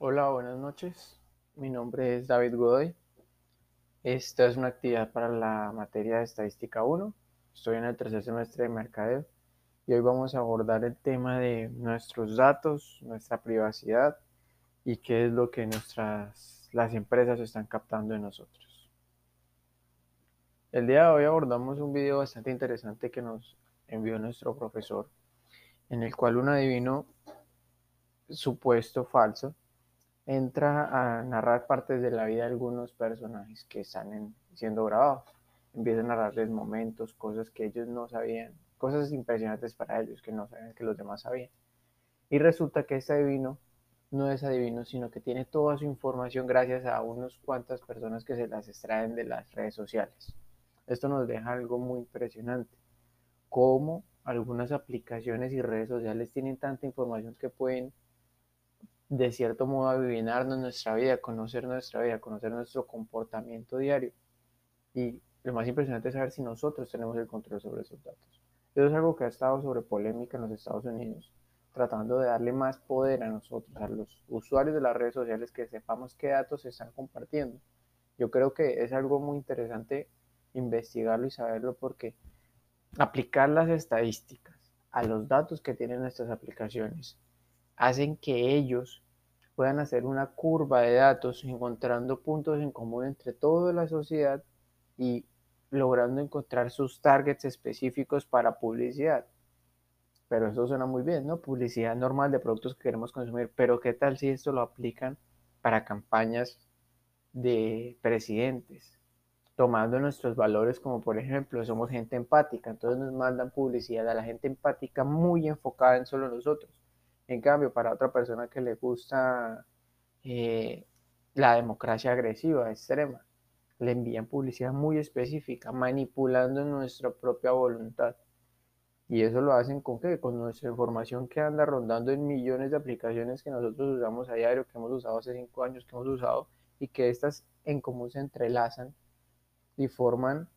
Hola, buenas noches. Mi nombre es David Godoy. Esta es una actividad para la materia de Estadística 1. Estoy en el tercer semestre de Mercadeo y hoy vamos a abordar el tema de nuestros datos, nuestra privacidad y qué es lo que nuestras, las empresas están captando de nosotros. El día de hoy abordamos un video bastante interesante que nos envió nuestro profesor, en el cual un adivino supuesto falso entra a narrar partes de la vida de algunos personajes que están siendo grabados. Empieza a narrarles momentos, cosas que ellos no sabían, cosas impresionantes para ellos que no sabían que los demás sabían. Y resulta que este adivino no es adivino, sino que tiene toda su información gracias a unas cuantas personas que se las extraen de las redes sociales. Esto nos deja algo muy impresionante, cómo algunas aplicaciones y redes sociales tienen tanta información que pueden de cierto modo adivinarnos nuestra vida, conocer nuestra vida, conocer nuestro comportamiento diario. Y lo más impresionante es saber si nosotros tenemos el control sobre esos datos. Eso es algo que ha estado sobre polémica en los Estados Unidos, tratando de darle más poder a nosotros, a los usuarios de las redes sociales, que sepamos qué datos se están compartiendo. Yo creo que es algo muy interesante investigarlo y saberlo porque aplicar las estadísticas a los datos que tienen nuestras aplicaciones hacen que ellos puedan hacer una curva de datos encontrando puntos en común entre toda la sociedad y logrando encontrar sus targets específicos para publicidad. Pero eso suena muy bien, ¿no? Publicidad normal de productos que queremos consumir. Pero ¿qué tal si esto lo aplican para campañas de presidentes? Tomando nuestros valores como por ejemplo, somos gente empática, entonces nos mandan publicidad a la gente empática muy enfocada en solo nosotros. En cambio, para otra persona que le gusta eh, la democracia agresiva, extrema, le envían publicidad muy específica, manipulando nuestra propia voluntad. Y eso lo hacen con qué? Con nuestra información que anda rondando en millones de aplicaciones que nosotros usamos a diario, que hemos usado hace cinco años, que hemos usado, y que estas en común se entrelazan y forman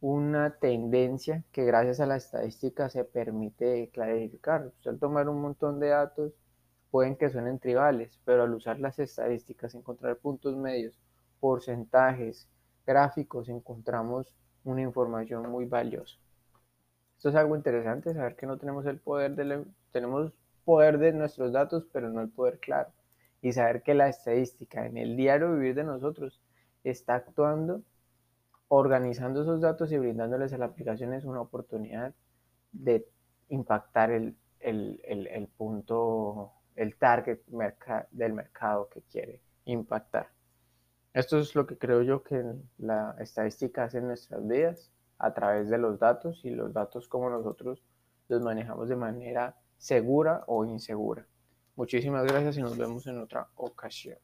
una tendencia que gracias a la estadística se permite clarificar. Al tomar un montón de datos pueden que suenen tribales, pero al usar las estadísticas, encontrar puntos medios, porcentajes, gráficos, encontramos una información muy valiosa. Esto es algo interesante, saber que no tenemos el poder de tenemos poder de nuestros datos, pero no el poder claro. Y saber que la estadística en el diario vivir de nosotros está actuando organizando esos datos y brindándoles a la aplicación es una oportunidad de impactar el, punto, el target del mercado que quiere impactar. Esto es lo que creo yo que la estadística hace en nuestras vidas a través de los datos y los datos como nosotros los manejamos de manera segura o insegura. Muchísimas gracias y nos vemos en otra ocasión.